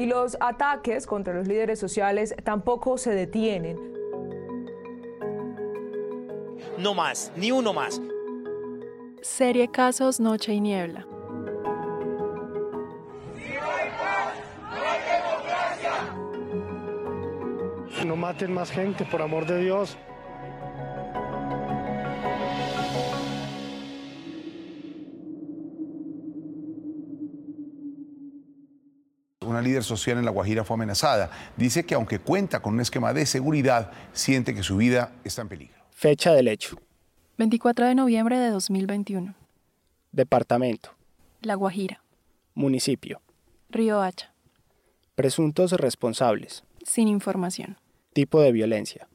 Y los ataques contra los líderes sociales tampoco se detienen. No más, ni uno más. Serie Casos Noche y Niebla. No maten más gente, por amor de Dios. Una líder social en La Guajira fue amenazada. Dice que aunque cuenta con un esquema de seguridad, siente que su vida está en peligro. Fecha del hecho. 24 de noviembre de 2021. Departamento. La Guajira. Municipio. Río Hacha. Presuntos responsables. Sin información. Tipo de violencia.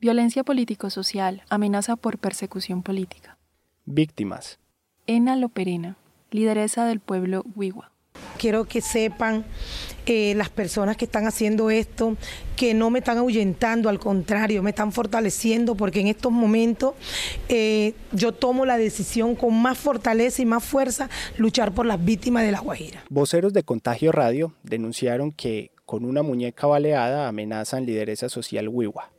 Violencia político-social. Amenaza por persecución política. Víctimas. Ena Loperena, lideresa del pueblo Huigua. Quiero que sepan eh, las personas que están haciendo esto, que no me están ahuyentando, al contrario, me están fortaleciendo porque en estos momentos eh, yo tomo la decisión con más fortaleza y más fuerza luchar por las víctimas de la Guajira. Voceros de Contagio Radio denunciaron que con una muñeca baleada amenazan lideresa social Huigua.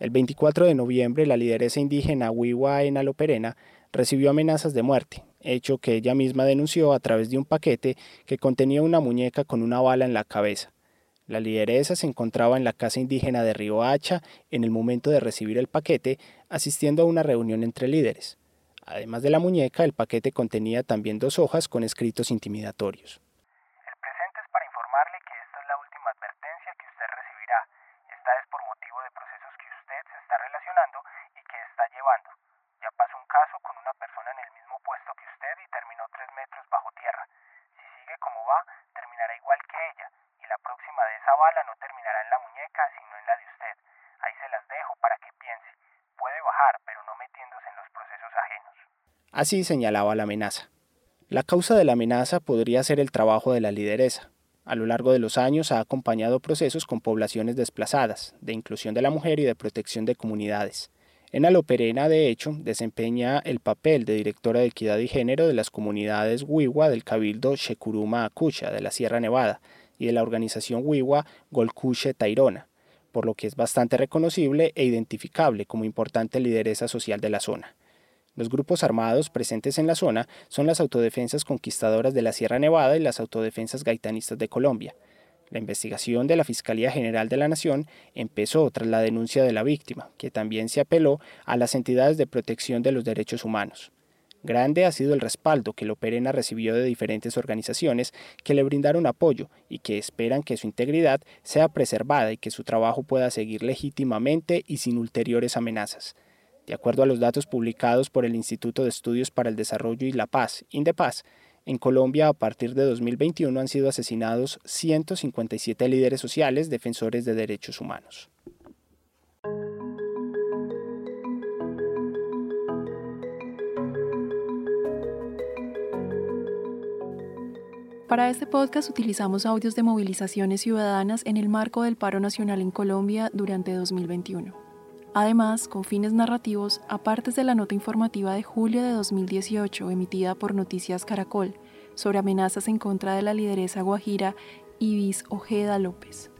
El 24 de noviembre, la lideresa indígena Huigua Enaloperena recibió amenazas de muerte, hecho que ella misma denunció a través de un paquete que contenía una muñeca con una bala en la cabeza. La lideresa se encontraba en la casa indígena de Río Hacha en el momento de recibir el paquete, asistiendo a una reunión entre líderes. Además de la muñeca, el paquete contenía también dos hojas con escritos intimidatorios. El presente es para informarle que esta es la última advertencia que usted recibirá. Esta es por motivo de procesos que usted se está relacionando y que está llevando. Ya pasó un caso con una persona en el mismo puesto que usted y terminó tres metros bajo tierra. Si sigue como terminará igual que ella, y la próxima de esa bala no terminará en la muñeca, sino en la de usted. Ahí se las dejo para que piense. Puede bajar, pero no metiéndose en los procesos ajenos. Así señalaba la amenaza. La causa de la amenaza podría ser el trabajo de la lideresa. A lo largo de los años ha acompañado procesos con poblaciones desplazadas, de inclusión de la mujer y de protección de comunidades. En Aloperena, de hecho, desempeña el papel de directora de equidad y género de las comunidades Huigua del Cabildo Shekuruma Acucha de la Sierra Nevada y de la organización Huigua Golcuche Tairona, por lo que es bastante reconocible e identificable como importante lideresa social de la zona. Los grupos armados presentes en la zona son las autodefensas conquistadoras de la Sierra Nevada y las autodefensas gaitanistas de Colombia, la investigación de la Fiscalía General de la Nación empezó tras la denuncia de la víctima, que también se apeló a las entidades de protección de los derechos humanos. Grande ha sido el respaldo que Loperena recibió de diferentes organizaciones que le brindaron apoyo y que esperan que su integridad sea preservada y que su trabajo pueda seguir legítimamente y sin ulteriores amenazas. De acuerdo a los datos publicados por el Instituto de Estudios para el Desarrollo y la Paz, INDEPAZ, en Colombia, a partir de 2021, han sido asesinados 157 líderes sociales defensores de derechos humanos. Para este podcast utilizamos audios de movilizaciones ciudadanas en el marco del paro nacional en Colombia durante 2021. Además, con fines narrativos, aparte de la nota informativa de julio de 2018 emitida por Noticias Caracol sobre amenazas en contra de la lideresa guajira Ibis Ojeda López.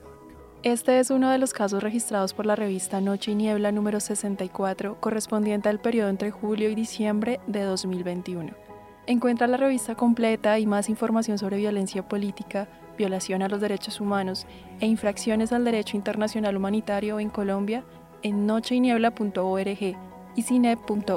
Este es uno de los casos registrados por la revista Noche y Niebla número 64, correspondiente al periodo entre julio y diciembre de 2021. Encuentra la revista completa y más información sobre violencia política, violación a los derechos humanos e infracciones al derecho internacional humanitario en Colombia en nocheyniebla.org y cinep.org.co.